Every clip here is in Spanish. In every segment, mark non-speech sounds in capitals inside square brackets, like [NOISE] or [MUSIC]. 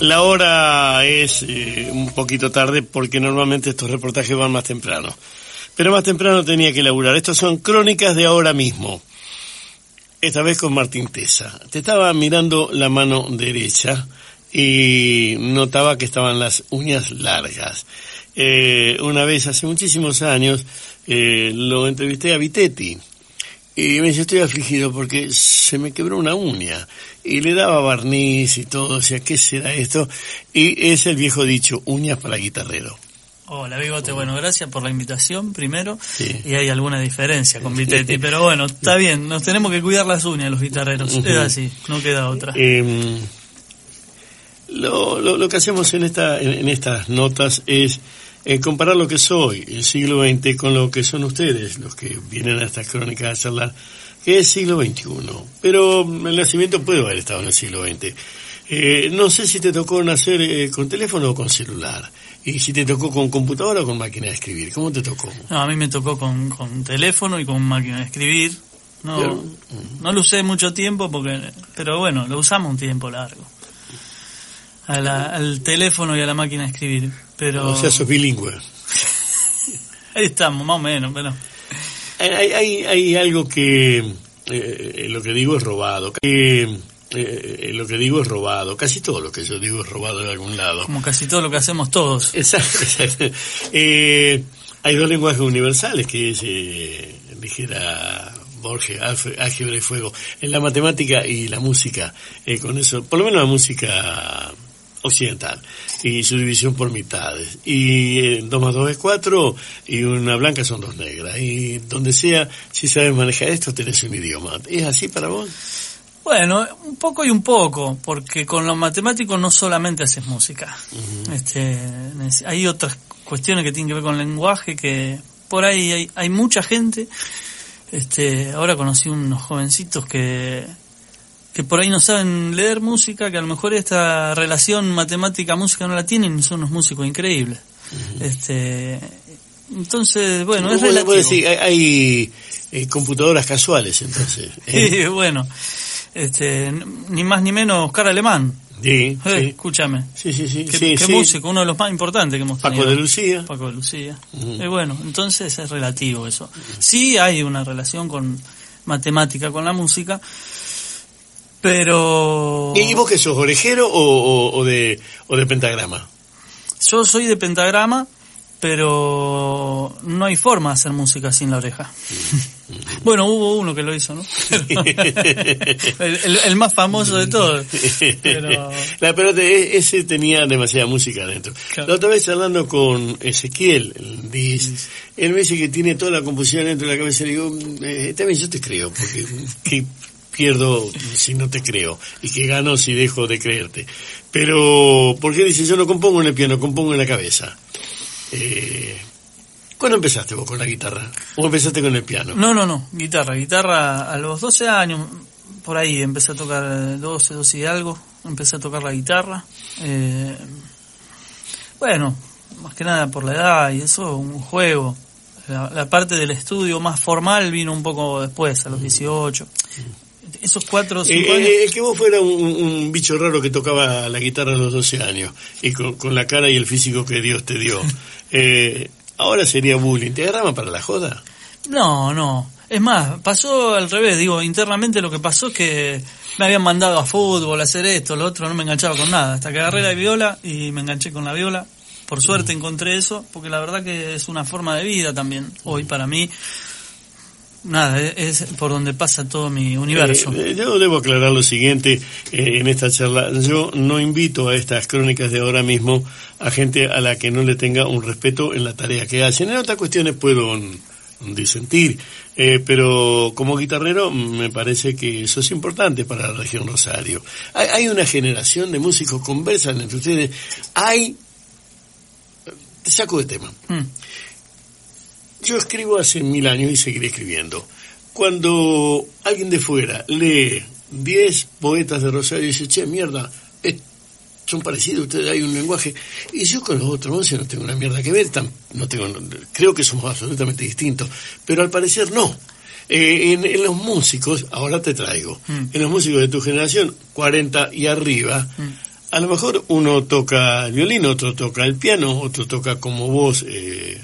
La hora es eh, un poquito tarde porque normalmente estos reportajes van más temprano. Pero más temprano tenía que laburar. Estos son crónicas de ahora mismo. Esta vez con Martín Tesa. Te estaba mirando la mano derecha y notaba que estaban las uñas largas. Eh, una vez hace muchísimos años eh, lo entrevisté a Vitetti y me dice, estoy afligido porque se me quebró una uña. Y le daba barniz y todo, o sea, ¿qué será esto? Y es el viejo dicho, uñas para guitarrero. Hola, Bigote. Bueno, gracias por la invitación primero. Y hay alguna diferencia con Vitetti, [LAUGHS] pero bueno, está bien. Nos tenemos que cuidar las uñas los guitarreros. Es así, no queda otra. Eh, lo, lo, que hacemos en, esta, en estas notas es eh, comparar lo que soy, el siglo XX, con lo que son ustedes, los que vienen a estas crónicas a charlar, que es siglo XXI. Pero el nacimiento puede haber estado en el siglo XX. Eh, no sé si te tocó nacer eh, con teléfono o con celular. Y si te tocó con computadora o con máquina de escribir. ¿Cómo te tocó? No, a mí me tocó con, con teléfono y con máquina de escribir. No, no lo usé mucho tiempo porque, pero bueno, lo usamos un tiempo largo. al teléfono y a la máquina de escribir. Pero... O sea, sos bilingüe. [LAUGHS] Ahí estamos, más o menos, pero... Hay, hay, hay algo que, eh, lo que digo es robado, que eh, lo que digo es robado, casi todo lo que yo digo es robado de algún lado. Como casi todo lo que hacemos todos. Exacto, exacto. Eh, hay dos lenguajes universales que es, eh, dijera Borges, álgebra y fuego, en la matemática y la música, eh, con eso, por lo menos la música occidental y su división por mitades. Y eh, dos más dos es cuatro y una blanca son dos negras. Y donde sea, si sabes manejar esto, tenés un idioma. ¿Es así para vos? Bueno, un poco y un poco, porque con los matemáticos no solamente haces música. este, hay otras cuestiones que tienen que ver con el lenguaje que por ahí hay, hay mucha gente. Este, ahora conocí unos jovencitos que que por ahí no saben leer música, que a lo mejor esta relación matemática-música no la tienen son unos músicos increíbles. este Entonces, bueno, es relativo. Decir, hay, eh, computadoras casuales, entonces. [LAUGHS] ¿eh? bueno, este, ni más ni menos Oscar Alemán. Sí, eh, Escúchame. Sí, sí, sí. ¿Qué, músico? Uno de los más importantes que hemos tenido. Paco de Lucía. Paco de Lucía. bueno, entonces es relativo eso. Sí hay una relación con matemática con la música, pero... ¿Y vos que sos, orejero o, de, o de pentagrama? Yo soy de pentagrama, pero no hay forma de hacer música sin la oreja. bueno, hubo uno que lo hizo, ¿no? [LAUGHS] el, más famoso de todos. Pero... [LAUGHS] La pelota, ese tenía demasiada música adentro. La otra vez hablando con Ezequiel, el DIS, él me dice que tiene toda la composición dentro de la cabeza. Y digo, eh, también yo te creo, porque [LAUGHS] pierdo si no te creo y que gano si dejo de creerte. Pero, ¿por qué dices yo no compongo en el piano, compongo en la cabeza? Eh, ¿Cuándo empezaste vos con la guitarra? ¿O empezaste con el piano? No, no, no, guitarra, guitarra a los 12 años, por ahí empecé a tocar 12, 12 y algo, empecé a tocar la guitarra. Eh, bueno, más que nada por la edad y eso, un juego. La, la, parte del estudio más formal vino un poco después, a los 18 esos cuatro o cinco eh, eh, que vos fuera un, bicho raro que tocaba la guitarra a los 12 años y con, la cara y el físico que Dios te dio. [LAUGHS] eh, ahora sería bullying. ¿Te agarraban para la joda? No, no. Es más, pasó al revés. Digo, internamente lo que pasó es que me habían mandado a fútbol, a hacer esto, lo otro, no me enganchaba con nada. Hasta que agarré la viola y me enganché con la viola. Por suerte encontré eso, porque la verdad que es una forma de vida también, hoy para mí nada, es por donde pasa todo mi universo. Eh, yo debo aclarar lo siguiente eh, en esta charla. Yo no invito a estas crónicas de ahora mismo a gente a la que no le tenga un respeto en la tarea que hacen. En otras cuestiones puedo disentir, eh, pero como guitarrero me parece que eso es importante para la región Rosario. Hay, una generación de músicos conversan entre ustedes. Hay... Te saco de tema. Mm. Yo escribo hace mil años y seguiré escribiendo. Cuando alguien de fuera lee 10 poetas de Rosario y dice, che, mierda, son parecidos, ustedes hay un lenguaje. Y yo con los otros once no tengo una mierda que ver, no tengo, creo que somos absolutamente distintos, pero al parecer no. Eh, en, los músicos, ahora te traigo, mm. en los músicos de tu generación, 40 y arriba, mm. a lo mejor uno toca el violín, otro toca el piano, otro toca como vos eh,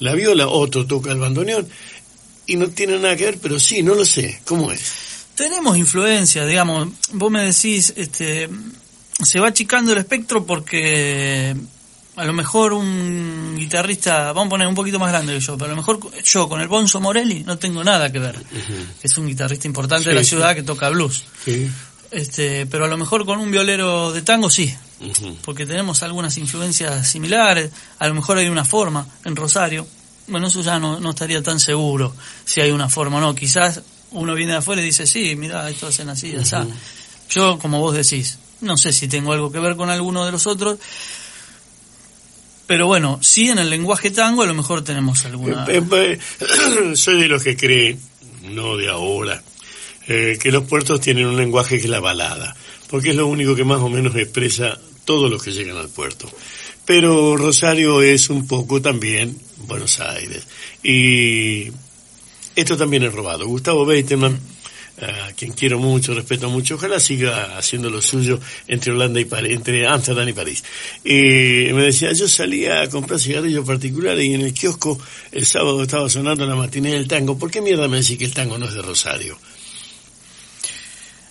la viola, otro toca el bandoneón, y no tiene nada que ver, pero sí, no lo sé, ¿cómo es? Tenemos influencia, digamos, vos me decís, este, se va achicando el espectro porque a lo mejor un guitarrista, vamos a poner un poquito más grande que yo, pero a lo mejor yo con el Bonzo Morelli no tengo nada que ver. Es un guitarrista importante de la ciudad que toca blues. Este, pero a lo mejor con un violero de tango sí, porque tenemos algunas influencias similares, a lo mejor hay una forma en Rosario. Bueno, eso ya no, no estaría tan seguro si hay una forma o no. Quizás uno viene de afuera y dice, sí, mira, esto hacen así, así. Yo, como vos decís, no sé si tengo algo que ver con alguno de los otros, pero bueno, sí en el lenguaje tango a lo mejor tenemos alguna... Eh, eh, eh, [CLEARS THROAT] soy de los que cree, no de ahora, que los puertos tienen un lenguaje que es la balada, porque es lo único que más o menos expresa todos los que llegan al puerto. Pero Rosario es un poco también Buenos Aires. Y esto también es robado. Gustavo Beiteman a quien quiero mucho, respeto mucho, ojalá siga haciendo lo suyo entre Holanda y París, entre Amsterdam y París. Y me decía, yo salía a comprar cigarrillos particulares y en el kiosco el sábado estaba sonando la matiné del tango. ¿Por qué mierda me decís que el tango no es de Rosario?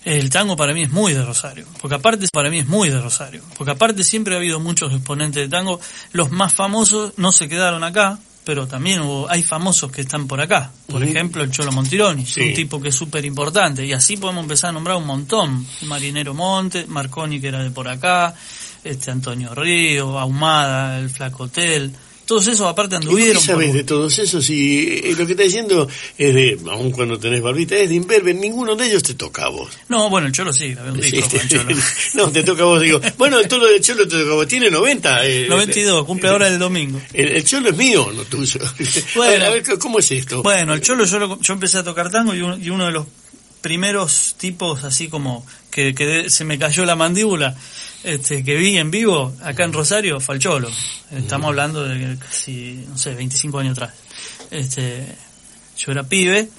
El tango para mí es muy de Rosario, porque aparte para mí es muy de Rosario, porque aparte siempre ha habido muchos exponentes de tango, los más famosos no se quedaron acá, pero también hay famosos que están por acá. Por ejemplo, el Cholo Montironi, un tipo que es súper importante. Y así podemos empezar a nombrar un montón. Marinero Monte, Marconi, que era de por acá, este Antonio Río, Ahumada, el Flaco Hotel todos esos aparte anduvieron. ¿Qué sabes de todos esos? Y eh, lo que está diciendo es de, aun cuando tenés barbita, es de imberbe, ninguno de ellos te toca a vos. No, bueno, el Cholo sí, un disco Cholo. no, te toca a vos, digo, bueno, el Cholo del Cholo te toca a vos, tiene 90. Eh, 92, cumple ahora el domingo. El, Cholo es mío, no tuyo. [LAUGHS] Bueno, a ver, ¿cómo es esto? Bueno, el Cholo yo, yo empecé a tocar tango y, y uno de los primeros tipos así como que, que se me cayó la mandíbula este, que vi en vivo acá en Rosario fue Cholo. Estamos hablando de casi, no sé, 25 años atrás. Este, yo era pibe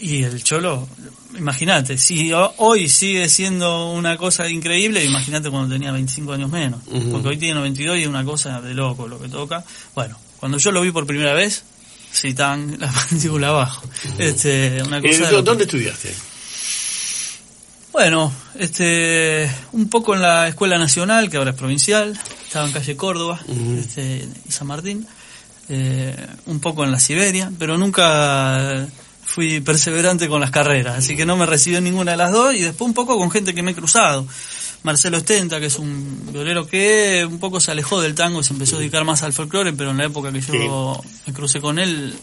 y el Cholo, imagínate, si hoy sigue siendo una cosa increíble, imagínate cuando tenía 25 años menos. Porque hoy tiene 92 y es una cosa de loco lo que toca. Bueno, cuando yo lo vi por primera vez, sí, tan la mandíbula abajo. Este, una cosa eh, ¿Dónde estudiaste? Bueno, este, un poco en la Escuela Nacional, que ahora es provincial, estaba en calle Córdoba este, y San Martín, eh, un poco en la Siberia, pero nunca fui perseverante con las carreras, así que no me recibió ninguna de las dos y después un poco con gente que me he cruzado. Marcelo Estenta, que es un violero que un poco se alejó del tango y se empezó a dedicar más al folclore, pero en la época que yo me crucé con él...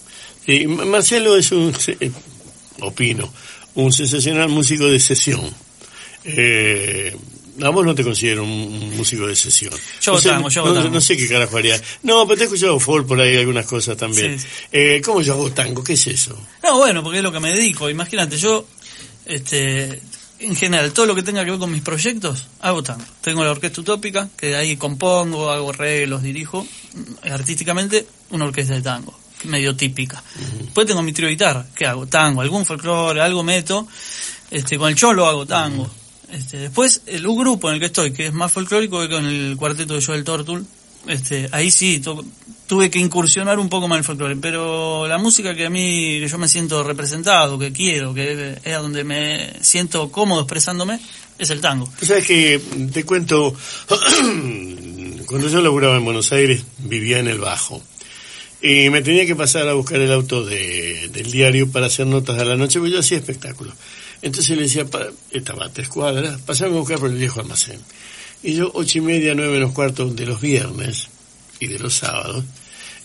Sí, Marcelo es un, eh, opino, un sensacional músico de sesión. Eh, a vos no te considero un, músico de sesión. Yo no sé, yo no, no, sé qué carajo haría. No, pero te he escuchado folk por ahí, algunas cosas también. Eh, ¿Cómo yo hago tango? ¿Qué es eso? No, bueno, porque es lo que me dedico. Imagínate, yo, este, en general, todo lo que tenga que ver con mis proyectos, hago tango. Tengo la orquesta utópica, que ahí compongo, hago arreglos, dirijo. Artísticamente, una orquesta de tango medio típica. Después tengo mi trío de guitarra, ¿qué hago? Tango, algún folclore, algo meto. Este, con el cholo hago tango. Este, después, el un grupo en el que estoy, que es más folclórico que con el cuarteto de Joel Tortul, este, ahí sí tuve que incursionar un poco más en el folclore, pero la música que a mí, que yo me siento representado, que quiero, que es donde me siento cómodo expresándome, es el tango. sabes que te cuento, [CLEARS THROAT] cuando yo laburaba en Buenos Aires, vivía en el Bajo. Y me tenía que pasar a buscar el auto de, del diario para hacer notas a la noche, porque yo hacía espectáculos. Entonces le decía, estaba a tres cuadras, pasame a buscar por el viejo almacén. Y yo, ocho y media, nueve menos cuarto de los viernes y de los sábados,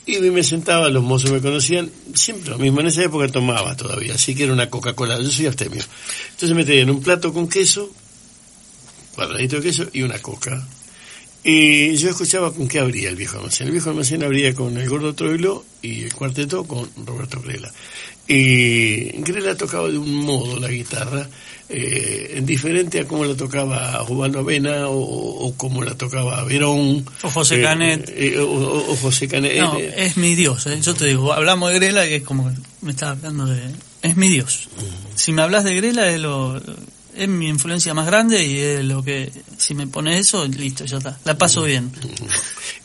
y me sentaba, los mozos me conocían, siempre lo mismo, en esa época tomaba todavía, así que era una Coca-Cola, yo soy abstemio. Entonces me tenían un plato con queso, cuadradito de queso y una coca. Y yo escuchaba con qué abría el viejo almacén. El viejo almacén abría con el gordo Troilo y el cuarteto con Roberto Grela. Y Grela tocaba de un modo la guitarra, eh, diferente a cómo la tocaba Juan Avena o, o como la tocaba Verón. O José Canet. Eh, eh, o, José Canet. No, es mi Dios. Yo te digo, hablamos de Grela, que es como me estaba hablando de... Es mi Dios. Si me hablas de Grela es lo es mi influencia más grande y es lo que, si me pone eso, listo, ya está. La paso bien.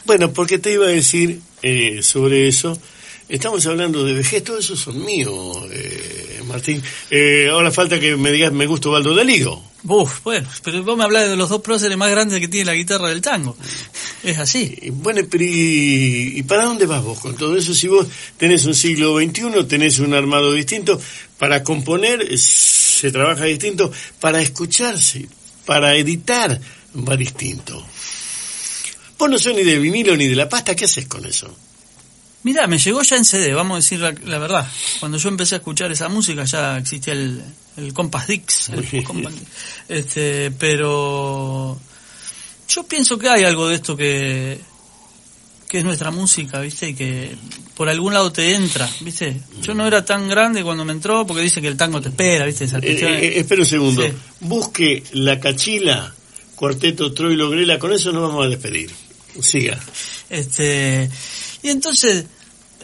Bueno, porque te iba a decir eh, sobre eso. Estamos hablando de vejez, todos esos son míos, eh, Martín. Eh, ahora falta que me digas, me gusta Baldo de Ligo. Uf, bueno, pero vos me hablás de los dos próceres más grandes que tiene la guitarra del tango. Es así. Y, Bueno, pero y, y para dónde vas vos con todo eso? Si vos tenés un siglo XXI, tenés un armado distinto, para componer eh, se trabaja distinto, para escucharse, para editar va distinto. Vos no sos ni de vinilo ni de la pasta, ¿qué haces con eso? Mirá, me llegó ya en CD, vamos a decir la, la verdad. Cuando yo empecé a escuchar esa música ya existía el, el Compass Dix. el Compass este, pero yo pienso que hay algo de esto que, que es nuestra música, ¿viste? Y que por algún lado te entra, ¿viste? Yo no era tan grande cuando me entró porque dice que el tango te espera, ¿viste? Esa Eh, cuestión. eh, espera un segundo. Sí. Busque la cachila, cuarteto Troilo Grela, con eso nos vamos a despedir. Siga. Este, y entonces,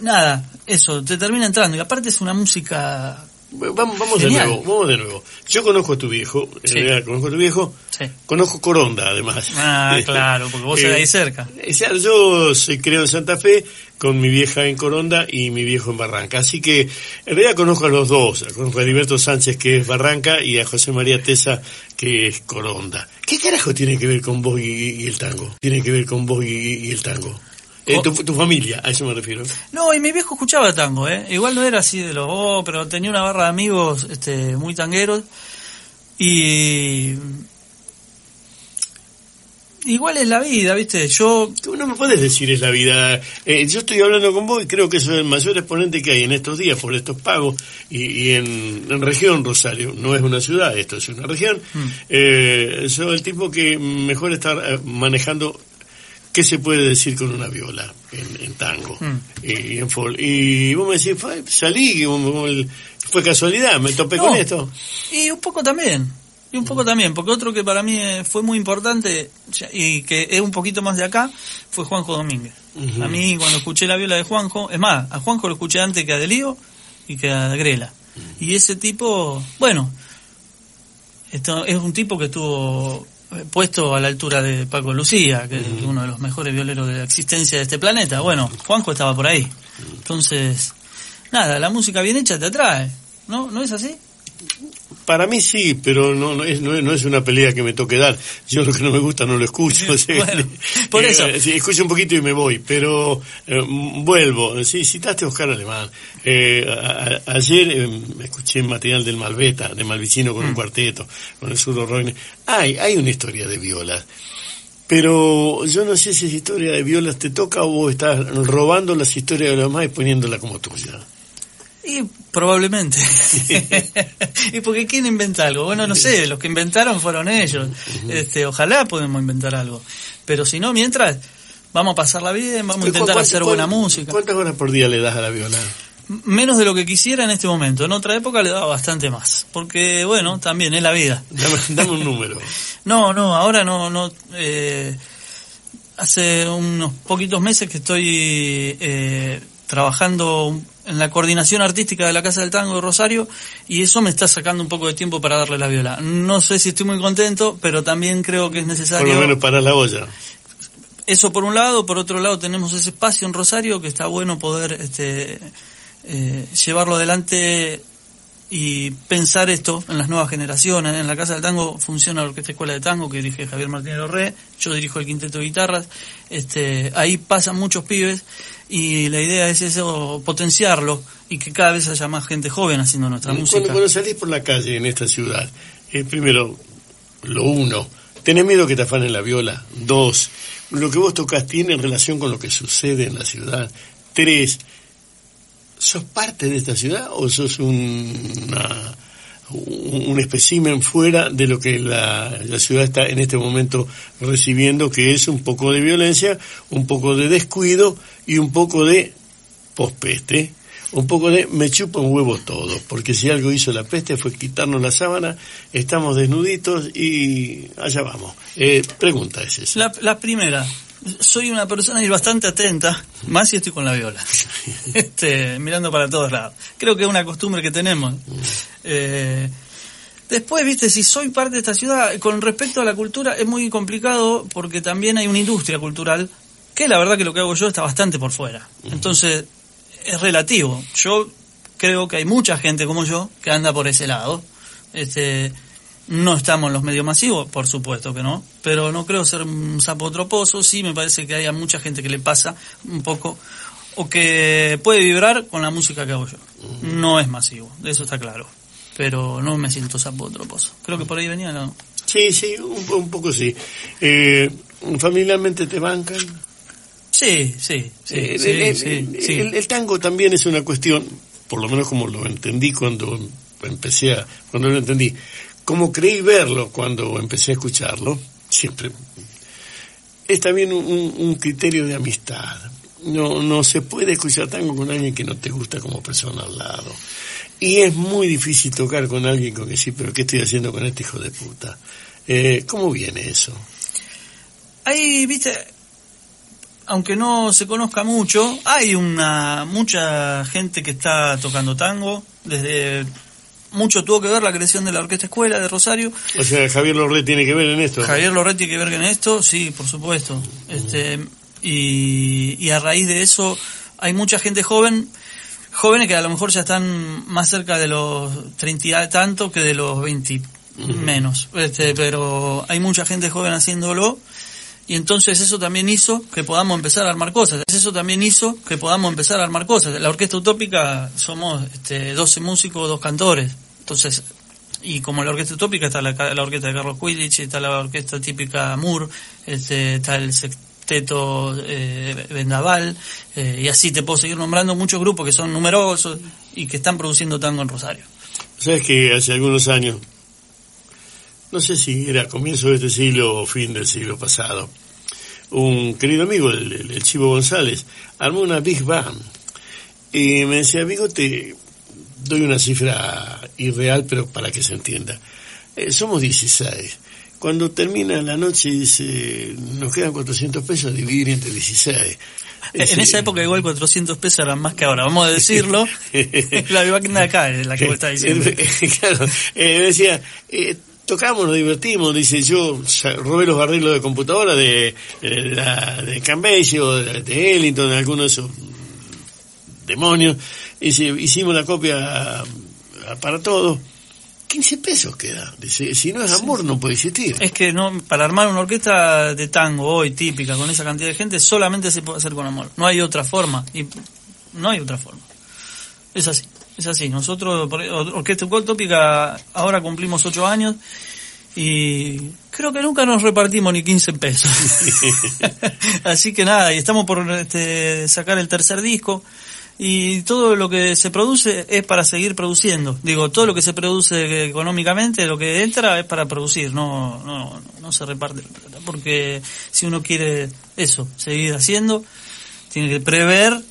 nada, eso, te termina entrando. Y aparte es una música... Vamos, vamos de nuevo, vamos de nuevo. Yo conozco a tu viejo, en Sí. realidad conozco a tu viejo, Sí. conozco Coronda además. Ah, [LAUGHS] claro, porque vos de ahí cerca. Eh, o sea, yo soy creo en Santa Fe, con mi vieja en Coronda y mi viejo en Barranca. Así que en realidad conozco a los dos. Conozco a Heriberto Sánchez, que es Barranca, y a José María Tesa, que es Coronda. ¿Qué carajo tiene que ver con vos y, y el tango? Tiene que ver con vos y, y el tango. Eh, Co- tu, tu familia, a eso me refiero. No, y mi viejo escuchaba tango, ¿eh? Igual no era así de los, oh, pero tenía una barra de amigos este, muy tangueros. Y. Igual es la vida, ¿viste? Yo. Tú no me puedes decir es la vida. Eh, yo estoy hablando con vos y creo que eso es el mayor exponente que hay en estos días por estos pagos y, y en, en región Rosario. No es una ciudad, esto es una región. Mm. Eh, soy el tipo que mejor está manejando qué se puede decir con una viola en, en tango Mm. y, en folk. Y vos me decís, "Fue- salí, fue casualidad, me topé No. con esto. Y un poco también. Y un poco también, porque otro que para mí eh, fue muy importante y que es un poquito más de acá fue Juanjo Domínguez. A mí cuando escuché la viola de Juanjo, es más, a Juanjo lo escuché antes que a Delío y que a Grela. Y ese tipo, bueno, esto es un tipo que estuvo puesto a la altura de Paco Lucía, que es uno de los mejores violeros de la existencia de este planeta. Bueno, Juanjo estaba por ahí. Entonces, nada, la música bien hecha te atrae, ¿no? ¿No es así? Para mí sí, pero no, no, es, no, es, no es una pelea que me toque dar. Yo lo que no me gusta no lo escucho. [LAUGHS] o sea, Bueno, [LAUGHS] por eh, eso. sí, escucho un poquito y me voy, pero eh, vuelvo. Sí, citaste a Oscar Alemán. Eh, a- a- ayer eh, escuché material del Malveta, de Malvicino Mm. con un cuarteto, con el surdo Roine. Hay, hay una historia de violas. Pero yo no sé si esa historia de violas te toca o vos estás robando las historias de los demás y poniéndola como tuya. Y probablemente. [LAUGHS] y porque quién inventa algo. Bueno, no sé, los que inventaron fueron ellos. Este, ojalá podemos inventar algo. Pero si no, mientras vamos a pasarla bien, vamos a intentar ¿Cuántas- hacer buena música. ¿Cuántas horas por día le das a la viola? Menos de lo que quisiera en este momento. En otra época le daba bastante más. Porque, bueno, también es la vida. Dame, dame un número. [LAUGHS] No, no, ahora no, no. Eh, hace unos poquitos meses que estoy eh, trabajando en la coordinación artística de la Casa del Tango de Rosario y eso me está sacando un poco de tiempo para darle la viola. No sé si estoy muy contento, pero también creo que es Por necesario. lo menos para la olla. Eso por un lado, por otro lado tenemos ese espacio en Rosario que está bueno poder este, eh, llevarlo adelante y pensar esto en las nuevas generaciones. En la Casa del Tango funciona la Orquesta Escuela de Tango que dirige Javier Martínez Lorré, yo dirijo el Quinteto de Guitarras, este, ahí pasan muchos pibes y la idea es eso, potenciarlo y que cada vez haya más gente joven haciendo nuestra Cuando, música. cuando salís por la calle en esta ciudad, eh, primero, lo uno, ¿tenés miedo que te afanen la viola? Dos, lo que vos tocas tiene relación con lo que sucede en la ciudad. Tres, ¿sos parte de esta ciudad o sos un, una- un espécimen fuera de lo que la, la ciudad está en este momento recibiendo, que es un poco de violencia, un poco de descuido y un poco de pospeste? un poco de me chupa un huevo todo, porque si algo hizo la peste fue quitarnos la sábana, estamos desnuditos y allá vamos. Eh, pregunta es esa. La primera, soy una persona bastante atenta, más si estoy con la viola, [LAUGHS] este, mirando para todos lados. Creo que es una costumbre que tenemos. Eh, Después, viste, si soy parte de esta ciudad, con respecto a la cultura es muy complicado porque también hay una industria cultural que la verdad que lo que hago yo está bastante por fuera. Entonces, es relativo. Yo creo que hay mucha gente como yo que anda por ese lado. Este, no estamos en los medios masivos, por supuesto que no, pero no creo ser un sapo troposo, sí me parece que hay mucha gente que le pasa un poco o que puede vibrar con la música que hago yo. No es masivo, eso está claro pero no me siento sapo troposo. Creo que por ahí venía, ¿no? Sí, sí, un, poco sí. Eh, ¿Familiarmente te bancan? Sí, sí, sí, eh, sí, el, tango también es una cuestión, por lo menos como lo entendí cuando empecé a, cuando lo entendí, como creí verlo cuando empecé a escucharlo, siempre, es también un, criterio de amistad. No, no se puede escuchar tango con alguien que no te gusta como persona al lado. Y es muy difícil tocar con alguien con que sí, pero ¿qué estoy haciendo con este hijo de puta? Eh, ¿Cómo viene eso? Ahí, viste, aunque no se conozca mucho, hay una mucha gente que está tocando tango, desde mucho tuvo que ver la creación de la Orquesta Escuela de Rosario. O sea, Javier Lorret tiene que ver en esto. Javier Lorret tiene que ver en esto, sí, por supuesto. Este, y, y a raíz de eso hay mucha gente joven jóvenes que a lo mejor ya están más cerca de los 30 tanto que de los 20 menos. Este, pero hay mucha gente joven haciéndolo y entonces eso también hizo que podamos empezar a armar cosas. Eso también hizo que podamos empezar a armar cosas. La Orquesta Utópica somos este, 12 músicos, dos cantores. Entonces, y como la Orquesta Utópica está la, orquesta de Carlos Quidditch, está la orquesta típica Moore, este, está el Teto eh, Vendaval, eh, y así te puedo seguir nombrando muchos grupos que son numerosos y que están produciendo tango en Rosario. Sabes que hace algunos años, no sé si era comienzo de este siglo o fin del siglo pasado, un querido amigo, el, Chivo González, armó una Big Band y me decía, amigo, te doy una cifra irreal, pero para que se entienda. Eh, somos 16 cuando termina la noche dice, nos quedan 400 pesos dividir entre 16. en esa época igual 400 pesos eran más que ahora, vamos a decirlo. [LAUGHS] [LAUGHS] la de acá es la que vos estás [LAUGHS] diciendo. claro, eh, decía, eh, tocamos, nos divertimos, dice yo robé los barrilos de computadora de, de, la, de de, de Ellington, de algunos de esos demonios, y hicimos la copia para todos 15 pesos queda. Dice, si no es amor no puede existir. Es que no para armar una orquesta de tango hoy típica con esa cantidad de gente solamente se puede hacer con amor. No hay otra forma y no hay otra forma. Es así, es así. Nosotros Orquesta Utópica ahora cumplimos 8 años y creo que nunca nos repartimos ni 15 pesos. [LAUGHS] [LAUGHS] así que nada, y estamos por este, sacar el tercer disco y todo lo que se produce es para seguir produciendo. Digo, todo lo que se produce económicamente, lo que entra es para producir, no, no, no se reparte porque si uno quiere eso, seguir haciendo, tiene que prever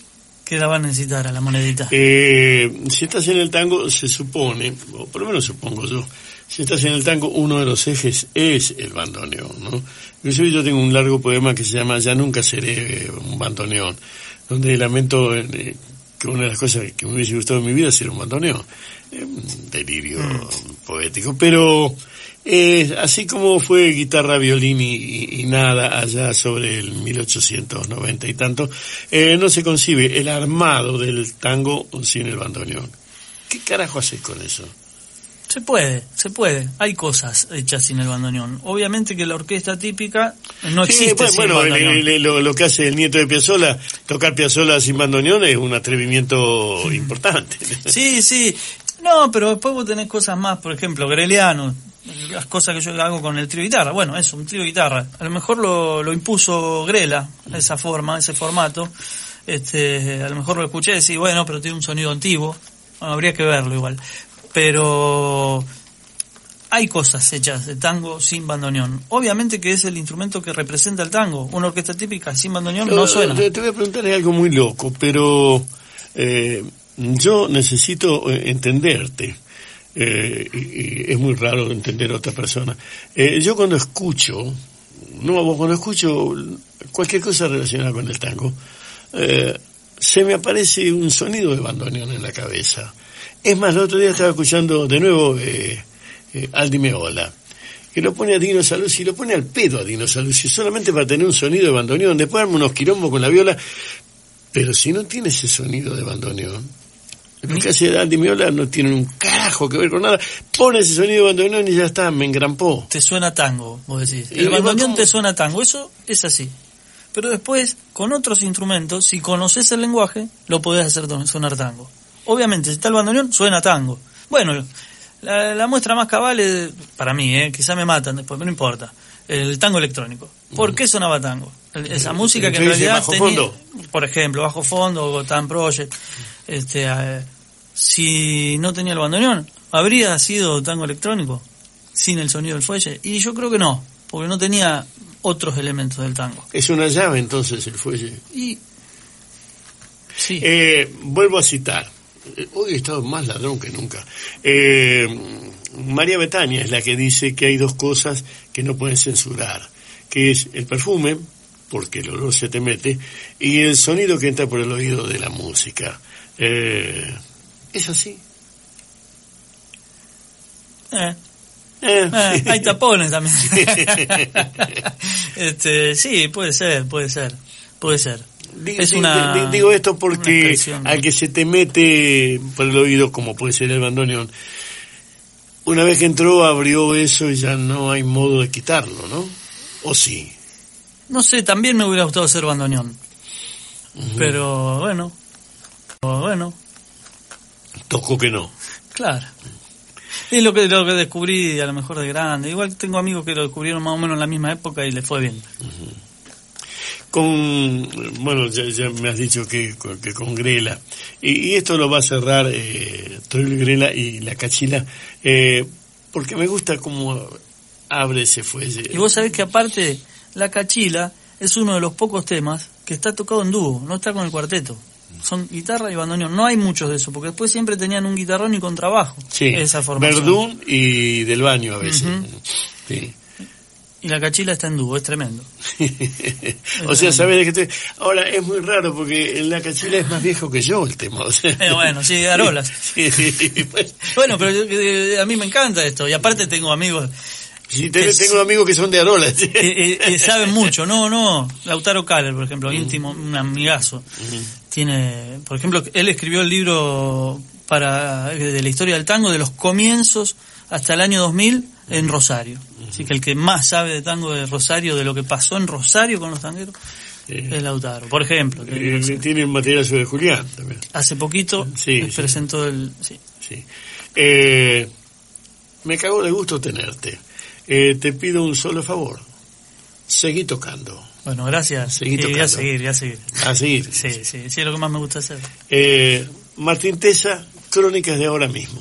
que la va a necesitar a la monedita. Eh, si estás en el tango, se supone, o por lo menos supongo yo, si estás en el tango, uno de los ejes es el bandoneón, ¿no? yo tengo un largo poema que se llama Ya nunca seré un bandoneón, donde lamento eh, que una de las cosas que me hubiese gustado en mi vida es ser un bandoneón. Un delirio mm. poético. Pero eh, así como fue guitarra, violín y, nada allá sobre el 1890 y tanto, eh, no se concibe el armado del tango sin el bandoneón. ¿Qué carajo haces con eso? Se puede, se puede. Hay cosas hechas sin el bandoneón. Obviamente que la orquesta típica no existe sin bueno, bandoneón. lo, que hace el nieto de Piazzolla, tocar Piazzolla sin bandoneón es un atrevimiento importante. Sí, sí. No, pero después vos tenés cosas más, por ejemplo, Greliano, las cosas que yo hago con el trío guitarra. Bueno, eso, un trío guitarra. A lo mejor lo, lo impuso Grela, esa forma, ese formato. Este, a lo mejor lo escuché y decir, bueno, pero tiene un sonido antiguo. habría que verlo igual pero hay cosas hechas de tango sin bandoneón. Obviamente que es el instrumento que representa el tango. Una orquesta típica sin bandoneón no, suena. Te, voy a preguntar algo muy loco, pero eh, yo necesito eh, entenderte. Eh, y, es muy raro entender a otra persona. yo cuando escucho, no, cuando escucho cualquier cosa relacionada con el tango, se me aparece un sonido de bandoneón en la cabeza. Es más, el otro día estaba escuchando de nuevo eh, eh, Aldi Meola, que lo pone a Dino Saluzzi, y lo pone al pedo a Dino Saluzzi, solamente para tener un sonido de bandoneón, después arma unos quilombos con la viola, pero si no tiene ese sonido de bandoneón, hace Aldi Meola no tiene un carajo que ver con nada, pone ese sonido de bandoneón y ya está, me engrampó. Te suena tango, vos decís. El bandoneón te suena tango, eso es así. Pero después, con otros instrumentos, si conoces el lenguaje, lo podés hacer sonar tango. Obviamente, si está el bandoneón, suena tango. Bueno, la, la muestra más cabal es, para mí, eh, quizá me matan después, pero no importa, el tango electrónico. ¿Por qué sonaba tango? Esa música que en realidad bajo tenía, fondo. por ejemplo, Bajo Fondo o Gotham Project, este, eh, si no tenía el bandoneón, ¿habría sido tango electrónico sin el sonido del fuelle? Y yo creo que no, porque no tenía otros elementos del tango. Es una llave entonces el fuelle. Y sí, Eh, vuelvo a citar. Eh, Hoy he estado más ladrón que nunca. Eh, María Betania es la que dice que hay dos cosas que no pueden censurar, que es el perfume, porque el olor se te mete, y el sonido que entra por el oído de la música. Eh, ¿Es así? eh, Eh, eh, hay tapones también. [LAUGHS] este, sí, puede ser, puede ser, puede ser. Di- Es una- di- digo esto porque al que se te mete por el oído, como puede ser el bandoneón, una vez que entró abrió eso y ya no hay modo de quitarlo, ¿no? ¿O sí? No sé, también me hubiera gustado ser bandoneón. Pero bueno, Tocó que no. claro. Es lo que, lo que descubrí a lo mejor de grande. Igual tengo amigos que lo descubrieron más o menos en la misma época y les fue bien. Con, bueno, ya, ya me has dicho que, con- que con Grela. Y, y esto lo va a cerrar eh, Troilo Grela y la cachila, eh, porque me gusta cómo abre ese fuelle. Y vos sabés que aparte, la cachila es uno de los pocos temas que está tocado en dúo, no está con el cuarteto. Son guitarra y bandoneón. No hay muchos de eso, porque después siempre tenían un guitarrón y contrabajo. Sí, Esa formación. Verdún y del baño a veces. Ujú. Sí. Y la cachila está en dúo, es tremendo. [LAUGHS] o sea, ¿sabes de qué estoy? Ahora, es muy raro porque la cachila es más viejo que yo el tema. O sea. Eh, bueno, sí, de Arolas. [LAUGHS] Bueno, pero yo- eh, a mí me encanta esto. Y aparte tengo amigos sí, te- que es- tengo amigos que son de Arola. sí. [LAUGHS] que, eh, que saben mucho. No, no. Lautaro Kaller, por ejemplo, íntimo, un amigazo. Tiene, por ejemplo, él escribió el libro para eh, de la historia del tango de los comienzos hasta el año 2000 en Rosario. Así que el que más sabe de tango de Rosario, de lo que pasó en Rosario con los tangueros, Eh, es Lautaro. Por ejemplo, eh, tiene un material sobre Julián también. hace poquito Sí, les sí. presentó el... Sí. Sí. Eh, me cago de gusto tenerte. Eh, te pido un solo favor. Seguí tocando. Bueno, gracias. Seguí Y voy a seguir, voy a seguir. A seguir. Sí, sí, sí, es lo que más me gusta hacer. Eh, Martín Tesa, Crónicas de ahora mismo.